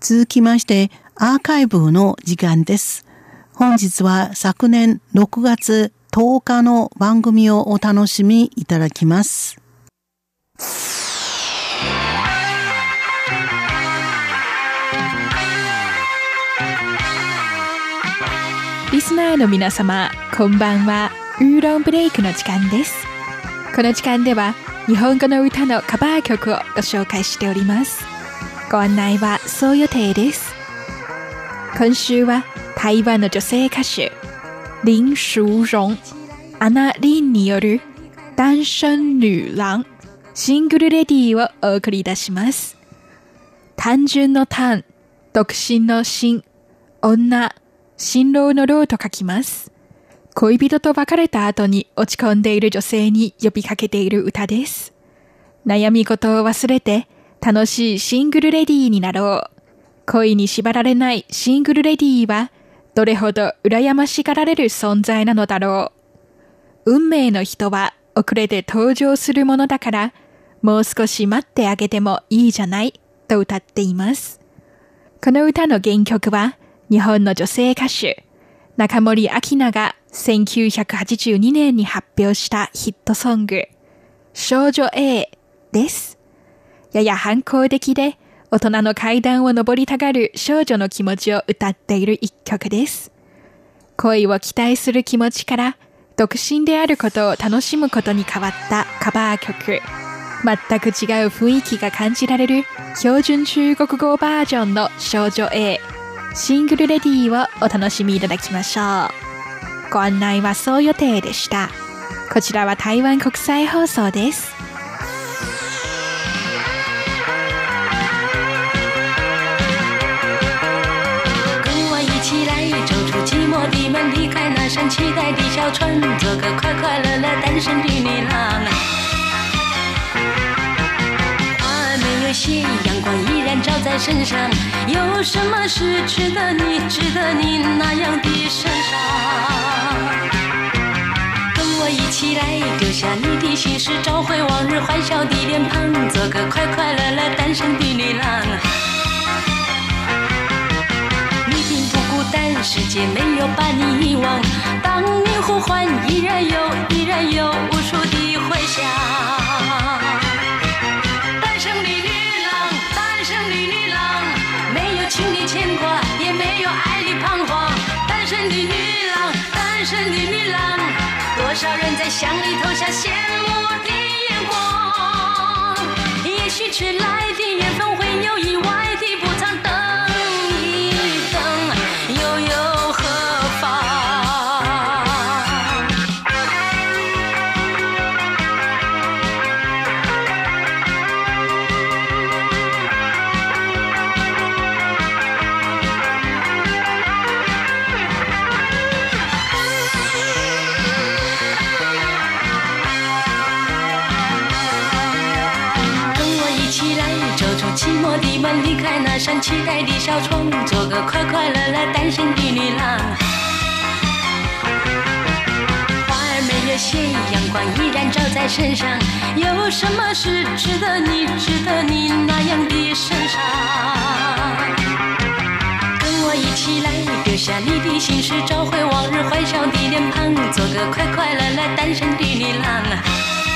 続きまして、アーカイブの時間です。本日は昨年6月10日の番組をお楽しみいただきます。リスナーの皆様、こんばんは。ウーロンブレイクの時間です。この時間では、日本語の歌のカバー曲をご紹介しております。ご案内はそう予定です。今週は台湾の女性歌手、林淑容、アナ・リンによる単身女郎、シングルレディをお送りいたします。単純の単、独身の心、女、新郎の老と書きます。恋人と別れた後に落ち込んでいる女性に呼びかけている歌です。悩み事を忘れて楽しいシングルレディーになろう。恋に縛られないシングルレディーは、どれほど羨ましがられる存在なのだろう。運命の人は遅れて登場するものだから、もう少し待ってあげてもいいじゃない、と歌っています。この歌の原曲は、日本の女性歌手、中森明菜が1982年に発表したヒットソング、少女 A です。やや反抗的で、大人の階段を登りたがる少女の気持ちを歌っている一曲です。恋を期待する気持ちから、独身であることを楽しむことに変わったカバー曲。全く違う雰囲気が感じられる標準中国語バージョンの少女 A、シングルレディをお楽しみいただきましょう。ご案内はそう予定でした。こちらは台湾国際放送です。期待的小船，做个快快乐乐单身的女郎。花没有谢，阳光依然照在身上。有什么事值得你值得你那样的受伤？跟我一起来，丢下你的心事，找回往日欢笑的脸庞，做个快快乐乐单身的女郎。世界没有把你遗忘，当你呼唤，依然有，依然有无数的回想。单身的女郎，单身的女郎，没有情的牵挂，也没有爱的彷徨。单身的女郎，单身的女郎，多少人在向里投下羡慕的眼光。也许，只。离开那扇期待的小窗，做个快快乐乐单身的女郎。花儿没有谢，阳光依然照在身上。有什么事值得你值得你那样的身伤？跟我一起来，丢下你的心事，找回往日欢笑的脸庞，做个快快乐乐单身的女郎。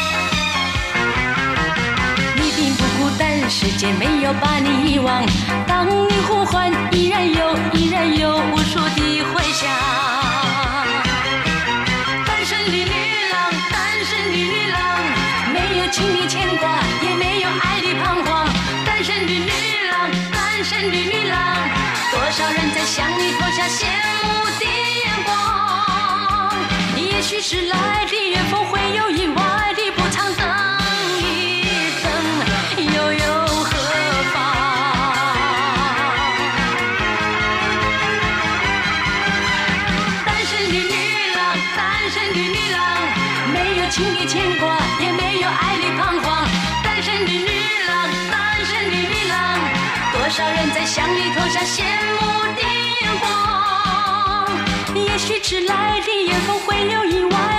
世界没有把你遗忘，当你呼唤，依然有，依然有无数的回响。单身的女郎，单身的女郎，没有情的牵挂，也没有爱的彷徨。单身的女郎，单身的女郎，多少人在向你投下羡慕的眼光。你也许是来的略风会。女郎，没有情的牵挂，也没有爱的彷徨。单身的女郎，单身的女郎，多少人在乡你投下羡慕的眼光。也许迟来的艳福会有意外。